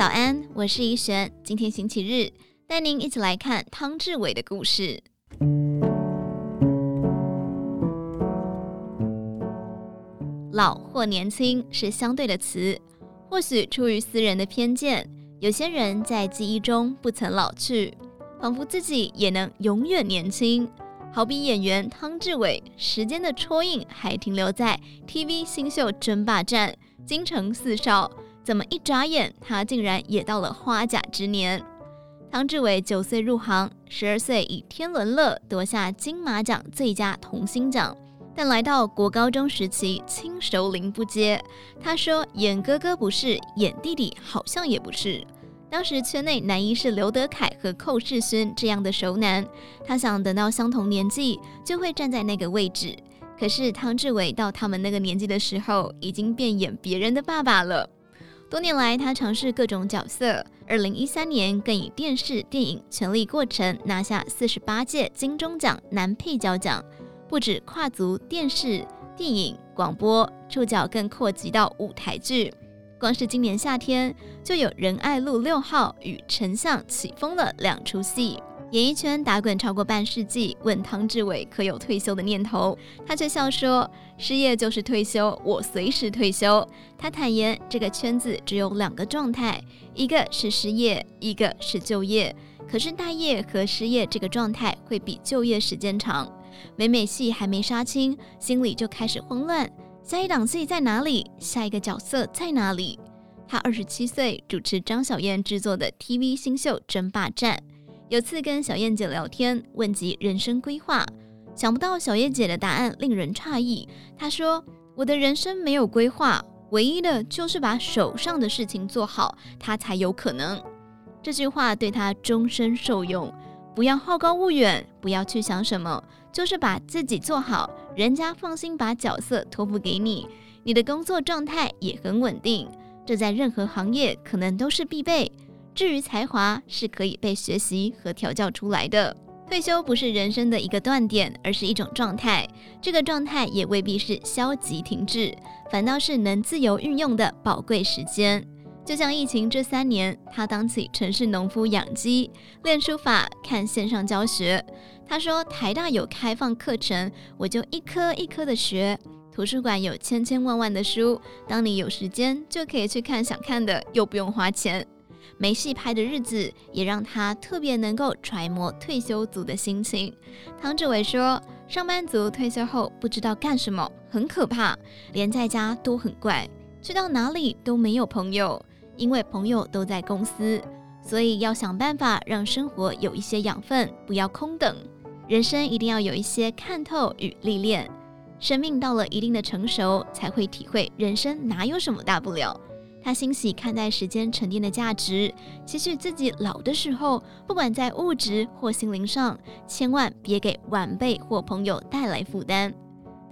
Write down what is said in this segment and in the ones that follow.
早安，我是怡璇。今天星期日，带您一起来看汤志伟的故事。老或年轻是相对的词，或许出于私人的偏见，有些人在记忆中不曾老去，仿佛自己也能永远年轻。好比演员汤志伟，时间的戳印还停留在 TV 新秀争霸战，京城四少，怎么一眨眼，他竟然也到了花甲之年？汤志伟九岁入行，十二岁以《天伦乐》夺下金马奖最佳童星奖，但来到国高中时期，亲熟龄不接。他说演哥哥不是，演弟弟好像也不是。当时圈内男一是刘德凯和寇世勋这样的熟男，他想等到相同年纪就会站在那个位置。可是汤志伟到他们那个年纪的时候，已经变演别人的爸爸了。多年来，他尝试各种角色。二零一三年更以电视电影《权力过程》拿下四十八届金钟奖男配角奖，不止跨足电视、电影、广播，触角更扩及到舞台剧。光是今年夏天，就有仁爱路六号与丞相起风了两出戏。演艺圈打滚超过半世纪，问汤志伟可有退休的念头，他却笑说：“失业就是退休，我随时退休。”他坦言，这个圈子只有两个状态，一个是失业，一个是就业。可是待业和失业这个状态会比就业时间长。每每戏还没杀青，心里就开始慌乱。下一档戏在哪里？下一个角色在哪里？他二十七岁主持张小燕制作的 TV 新秀争霸战。有次跟小燕姐聊天，问及人生规划，想不到小燕姐的答案令人诧异。她说：“我的人生没有规划，唯一的就是把手上的事情做好，它才有可能。”这句话对她终身受用。不要好高骛远，不要去想什么，就是把自己做好，人家放心把角色托付给你，你的工作状态也很稳定，这在任何行业可能都是必备。至于才华，是可以被学习和调教出来的。退休不是人生的一个断点，而是一种状态。这个状态也未必是消极停滞，反倒是能自由运用的宝贵时间。就像疫情这三年，他当起城市农夫养鸡、练书法、看线上教学。他说：“台大有开放课程，我就一科一科的学。图书馆有千千万万的书，当你有时间就可以去看想看的，又不用花钱。没戏拍的日子，也让他特别能够揣摩退休族的心情。”唐志伟说：“上班族退休后不知道干什么，很可怕，连在家都很怪，去到哪里都没有朋友。”因为朋友都在公司，所以要想办法让生活有一些养分，不要空等。人生一定要有一些看透与历练，生命到了一定的成熟，才会体会人生哪有什么大不了。他欣喜看待时间沉淀的价值，期许自己老的时候，不管在物质或心灵上，千万别给晚辈或朋友带来负担。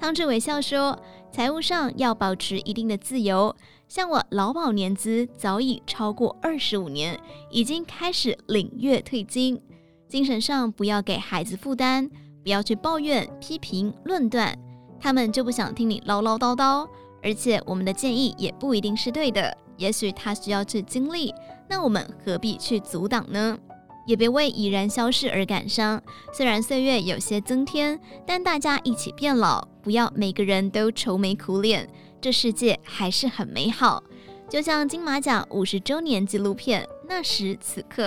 汤志伟笑说：“财务上要保持一定的自由，像我劳保年资早已超过二十五年，已经开始领月退金。精神上不要给孩子负担，不要去抱怨、批评、论断，他们就不想听你唠唠叨叨。而且我们的建议也不一定是对的，也许他需要去经历，那我们何必去阻挡呢？”也别为已然消逝而感伤。虽然岁月有些增添，但大家一起变老，不要每个人都愁眉苦脸。这世界还是很美好。就像金马奖五十周年纪录片《那时此刻》，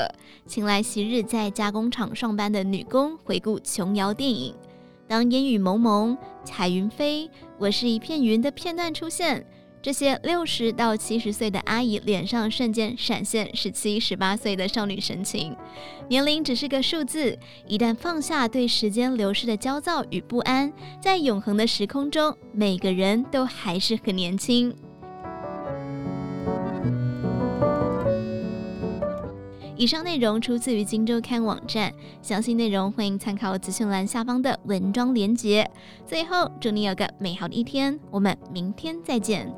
请来昔日在加工厂上班的女工回顾琼瑶电影。当烟雨蒙蒙，彩云飞，我是一片云的片段出现。这些六十到七十岁的阿姨脸上瞬间闪现十七、十八岁的少女神情。年龄只是个数字，一旦放下对时间流逝的焦躁与不安，在永恒的时空中，每个人都还是很年轻。以上内容出自于《荆州刊》网站，详细内容欢迎参考资讯栏下方的文章连接。最后，祝你有个美好的一天，我们明天再见。